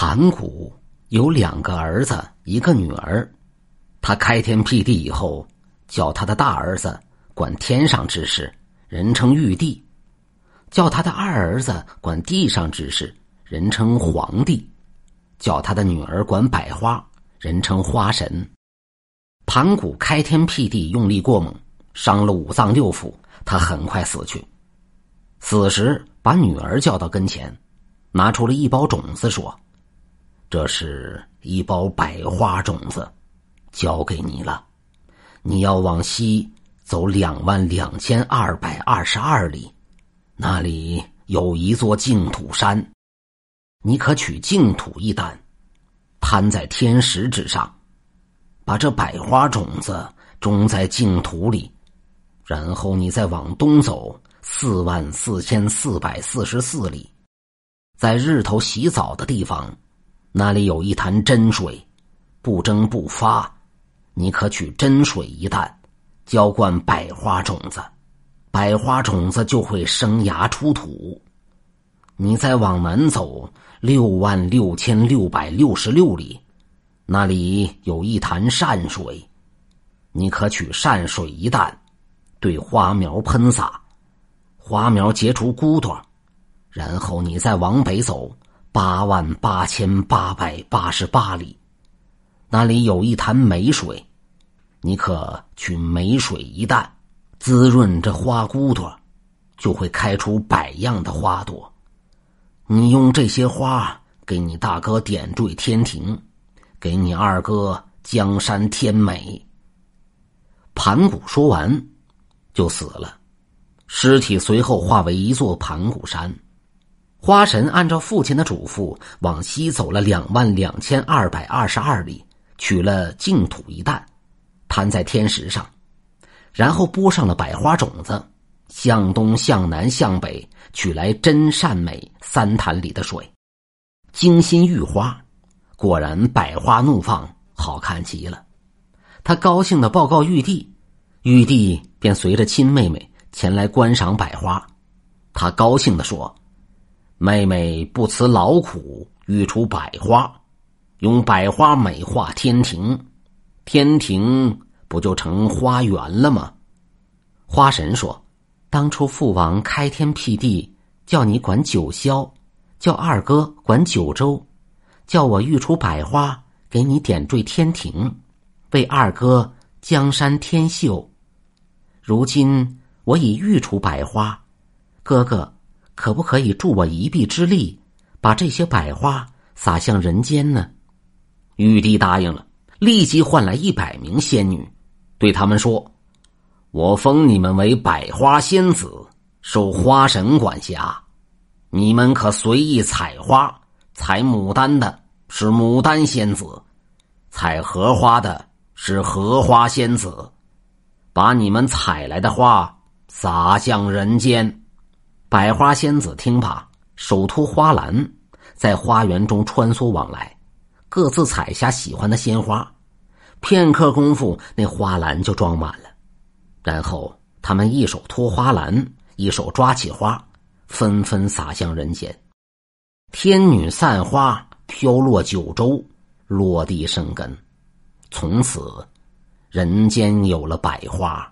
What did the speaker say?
盘古有两个儿子，一个女儿。他开天辟地以后，叫他的大儿子管天上之事，人称玉帝；叫他的二儿子管地上之事，人称皇帝；叫他的女儿管百花，人称花神。盘古开天辟地用力过猛，伤了五脏六腑，他很快死去。死时把女儿叫到跟前，拿出了一包种子，说。这是一包百花种子，交给你了。你要往西走两万两千二百二十二里，那里有一座净土山，你可取净土一担，摊在天石之上，把这百花种子种在净土里，然后你再往东走四万四千四百四十四里，在日头洗澡的地方。那里有一潭真水，不蒸不发，你可取真水一担，浇灌百花种子，百花种子就会生芽出土。你再往南走六万六千六百六十六里，那里有一潭善水，你可取善水一担，对花苗喷洒，花苗结出骨朵，然后你再往北走。八万八千八百八十八里，那里有一潭美水，你可取美水一担，滋润这花骨朵，就会开出百样的花朵。你用这些花给你大哥点缀天庭，给你二哥江山添美。盘古说完，就死了，尸体随后化为一座盘古山。花神按照父亲的嘱咐，往西走了两万两千二百二十二里，取了净土一担，摊在天石上，然后播上了百花种子，向东、向南、向北取来真善美三潭里的水，精心育花，果然百花怒放，好看极了。他高兴的报告玉帝，玉帝便随着亲妹妹前来观赏百花，他高兴的说。妹妹不辞劳苦育出百花，用百花美化天庭，天庭不就成花园了吗？花神说：“当初父王开天辟地，叫你管九霄，叫二哥管九州，叫我育出百花，给你点缀天庭，为二哥江山添秀。如今我已育出百花，哥哥。”可不可以助我一臂之力，把这些百花撒向人间呢？玉帝答应了，立即唤来一百名仙女，对他们说：“我封你们为百花仙子，受花神管辖。你们可随意采花，采牡丹的是牡丹仙子，采荷花的是荷花仙子，把你们采来的花撒向人间。”百花仙子听罢，手托花篮，在花园中穿梭往来，各自采下喜欢的鲜花。片刻功夫，那花篮就装满了。然后他们一手托花篮，一手抓起花，纷纷洒向人间。天女散花飘落九州，落地生根。从此，人间有了百花。